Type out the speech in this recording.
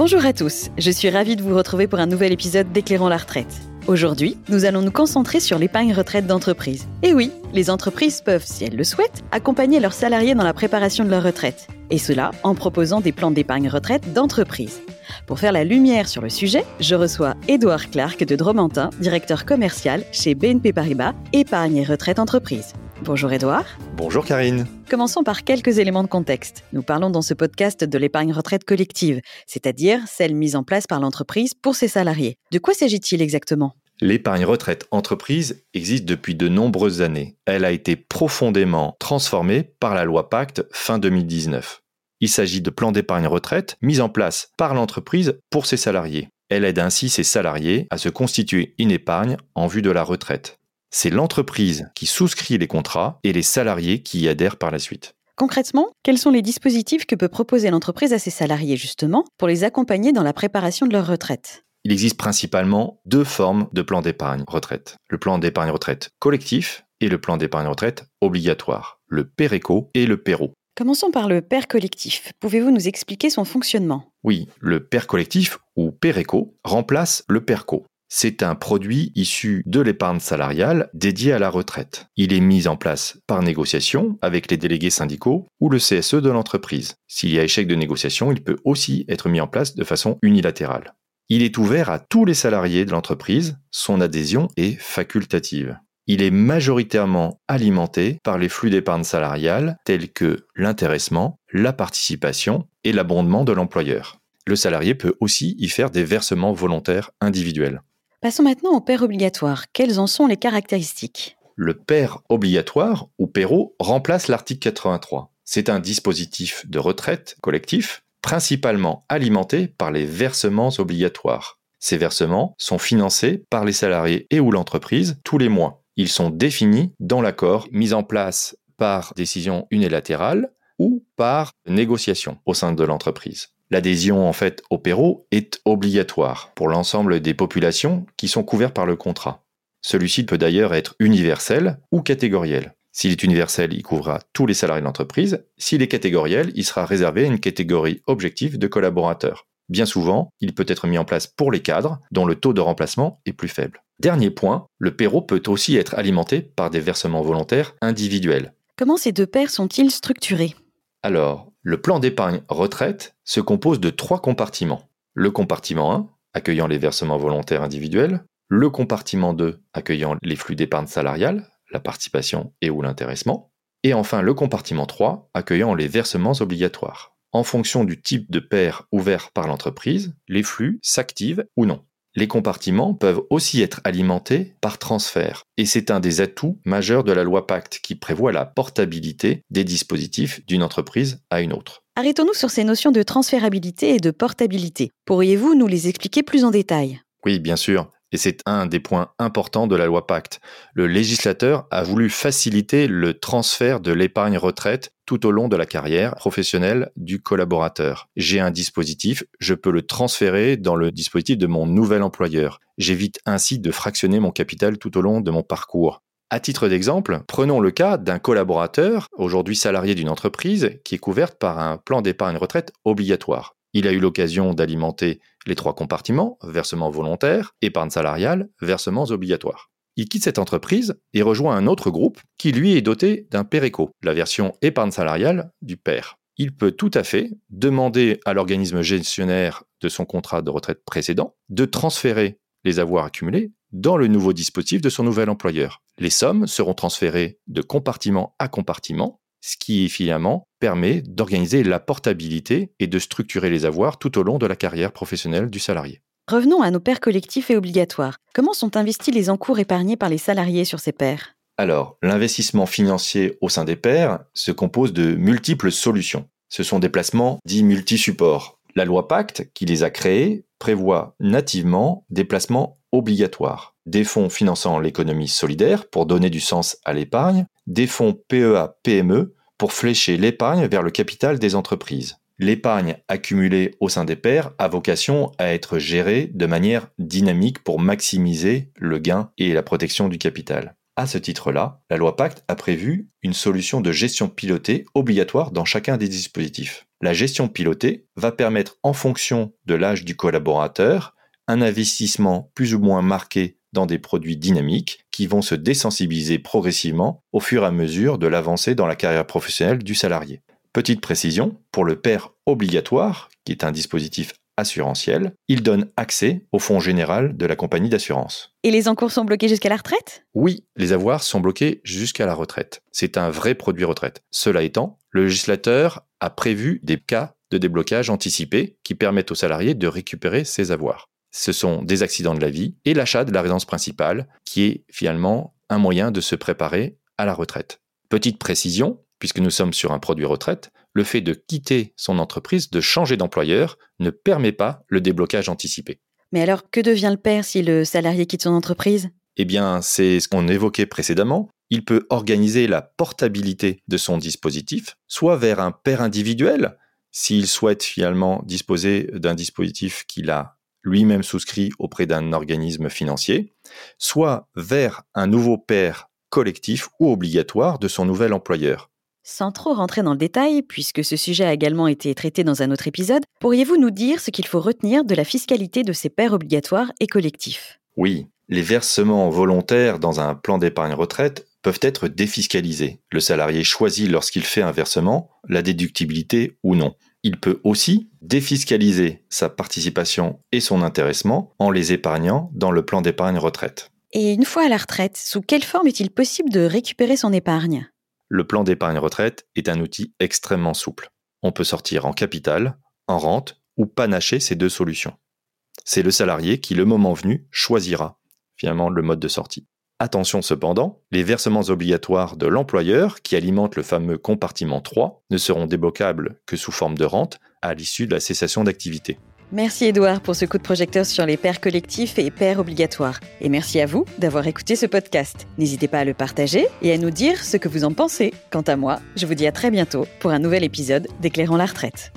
Bonjour à tous, je suis ravie de vous retrouver pour un nouvel épisode d'Éclairant la retraite. Aujourd'hui, nous allons nous concentrer sur l'épargne retraite d'entreprise. Et oui, les entreprises peuvent, si elles le souhaitent, accompagner leurs salariés dans la préparation de leur retraite. Et cela en proposant des plans d'épargne retraite d'entreprise. Pour faire la lumière sur le sujet, je reçois Édouard Clark de Dromantin, directeur commercial chez BNP Paribas, Épargne et Retraite Entreprise. Bonjour Edouard. Bonjour Karine. Commençons par quelques éléments de contexte. Nous parlons dans ce podcast de l'épargne retraite collective, c'est-à-dire celle mise en place par l'entreprise pour ses salariés. De quoi s'agit-il exactement? L'épargne retraite entreprise existe depuis de nombreuses années. Elle a été profondément transformée par la loi Pacte fin 2019. Il s'agit de plans d'épargne retraite mis en place par l'entreprise pour ses salariés. Elle aide ainsi ses salariés à se constituer une épargne en vue de la retraite. C'est l'entreprise qui souscrit les contrats et les salariés qui y adhèrent par la suite. Concrètement, quels sont les dispositifs que peut proposer l'entreprise à ses salariés justement pour les accompagner dans la préparation de leur retraite? Il existe principalement deux formes de plan d'épargne retraite. Le plan d'épargne retraite collectif et le plan d'épargne retraite obligatoire, le PERECO et le PERO. Commençons par le PER collectif. Pouvez-vous nous expliquer son fonctionnement? Oui, le PER collectif ou PERECO remplace le PERCO. C'est un produit issu de l'épargne salariale dédié à la retraite. Il est mis en place par négociation avec les délégués syndicaux ou le CSE de l'entreprise. S'il y a échec de négociation, il peut aussi être mis en place de façon unilatérale. Il est ouvert à tous les salariés de l'entreprise, son adhésion est facultative. Il est majoritairement alimenté par les flux d'épargne salariale tels que l'intéressement, la participation et l'abondement de l'employeur. Le salarié peut aussi y faire des versements volontaires individuels. Passons maintenant au PER obligatoire. Quelles en sont les caractéristiques? Le PER obligatoire, ou PERO, remplace l'article 83. C'est un dispositif de retraite collectif, principalement alimenté par les versements obligatoires. Ces versements sont financés par les salariés et ou l'entreprise tous les mois. Ils sont définis dans l'accord mis en place par décision unilatérale ou par négociation au sein de l'entreprise. L'adhésion en fait au PERO est obligatoire pour l'ensemble des populations qui sont couvertes par le contrat. Celui-ci peut d'ailleurs être universel ou catégoriel. S'il est universel, il couvrira tous les salariés de l'entreprise. S'il est catégoriel, il sera réservé à une catégorie objective de collaborateurs. Bien souvent, il peut être mis en place pour les cadres dont le taux de remplacement est plus faible. Dernier point, le PERO peut aussi être alimenté par des versements volontaires individuels. Comment ces deux paires sont-ils structurés? Alors, le plan d'épargne retraite se compose de trois compartiments. Le compartiment 1, accueillant les versements volontaires individuels, le compartiment 2, accueillant les flux d'épargne salariale, la participation et ou l'intéressement, et enfin le compartiment 3, accueillant les versements obligatoires. En fonction du type de paire ouvert par l'entreprise, les flux s'activent ou non. Les compartiments peuvent aussi être alimentés par transfert, et c'est un des atouts majeurs de la loi Pacte qui prévoit la portabilité des dispositifs d'une entreprise à une autre. Arrêtons-nous sur ces notions de transférabilité et de portabilité. Pourriez-vous nous les expliquer plus en détail? Oui, bien sûr. Et c'est un des points importants de la loi Pacte. Le législateur a voulu faciliter le transfert de l'épargne retraite tout au long de la carrière professionnelle du collaborateur. J'ai un dispositif, je peux le transférer dans le dispositif de mon nouvel employeur. J'évite ainsi de fractionner mon capital tout au long de mon parcours. À titre d'exemple, prenons le cas d'un collaborateur, aujourd'hui salarié d'une entreprise, qui est couverte par un plan d'épargne retraite obligatoire. Il a eu l'occasion d'alimenter les trois compartiments, versement volontaire, épargne salariale, versements obligatoires. Il quitte cette entreprise et rejoint un autre groupe qui lui est doté d'un PERECO, la version épargne salariale du PER. Il peut tout à fait demander à l'organisme gestionnaire de son contrat de retraite précédent de transférer les avoirs accumulés dans le nouveau dispositif de son nouvel employeur. Les sommes seront transférées de compartiment à compartiment, ce qui finalement permet d'organiser la portabilité et de structurer les avoirs tout au long de la carrière professionnelle du salarié. Revenons à nos paires collectifs et obligatoires. Comment sont investis les encours épargnés par les salariés sur ces paires Alors, l'investissement financier au sein des paires se compose de multiples solutions. Ce sont des placements dits multi-supports. La loi Pacte, qui les a créés, prévoit nativement des placements obligatoires. Des fonds finançant l'économie solidaire pour donner du sens à l'épargne, des fonds PEA-PME pour flécher l'épargne vers le capital des entreprises. L'épargne accumulée au sein des pairs a vocation à être gérée de manière dynamique pour maximiser le gain et la protection du capital. À ce titre-là, la loi Pacte a prévu une solution de gestion pilotée obligatoire dans chacun des dispositifs. La gestion pilotée va permettre, en fonction de l'âge du collaborateur, un investissement plus ou moins marqué dans des produits dynamiques qui vont se désensibiliser progressivement au fur et à mesure de l'avancée dans la carrière professionnelle du salarié. Petite précision, pour le père obligatoire, qui est un dispositif assurantiel, il donne accès au fonds général de la compagnie d'assurance. Et les encours sont bloqués jusqu'à la retraite? Oui, les avoirs sont bloqués jusqu'à la retraite. C'est un vrai produit retraite. Cela étant, le législateur a prévu des cas de déblocage anticipé qui permettent aux salariés de récupérer ses avoirs. Ce sont des accidents de la vie et l'achat de la résidence principale qui est finalement un moyen de se préparer à la retraite. Petite précision, puisque nous sommes sur un produit retraite, le fait de quitter son entreprise, de changer d'employeur, ne permet pas le déblocage anticipé. Mais alors, que devient le père si le salarié quitte son entreprise? Eh bien, c'est ce qu'on évoquait précédemment. Il peut organiser la portabilité de son dispositif, soit vers un père individuel, s'il souhaite finalement disposer d'un dispositif qu'il a lui-même souscrit auprès d'un organisme financier, soit vers un nouveau père collectif ou obligatoire de son nouvel employeur. Sans trop rentrer dans le détail, puisque ce sujet a également été traité dans un autre épisode, pourriez-vous nous dire ce qu'il faut retenir de la fiscalité de ces pairs obligatoires et collectifs? Oui, les versements volontaires dans un plan d'épargne retraite peuvent être défiscalisés. Le salarié choisit lorsqu'il fait un versement la déductibilité ou non. Il peut aussi défiscaliser sa participation et son intéressement en les épargnant dans le plan d'épargne retraite. Et une fois à la retraite, sous quelle forme est-il possible de récupérer son épargne? Le plan d'épargne retraite est un outil extrêmement souple. On peut sortir en capital, en rente ou panacher ces deux solutions. C'est le salarié qui, le moment venu, choisira finalement le mode de sortie. Attention cependant, les versements obligatoires de l'employeur qui alimentent le fameux compartiment 3 ne seront débloquables que sous forme de rente à l'issue de la cessation d'activité. Merci Edouard pour ce coup de projecteur sur les pairs collectifs et pairs obligatoires. Et merci à vous d'avoir écouté ce podcast. N'hésitez pas à le partager et à nous dire ce que vous en pensez. Quant à moi, je vous dis à très bientôt pour un nouvel épisode d'Éclairant la retraite.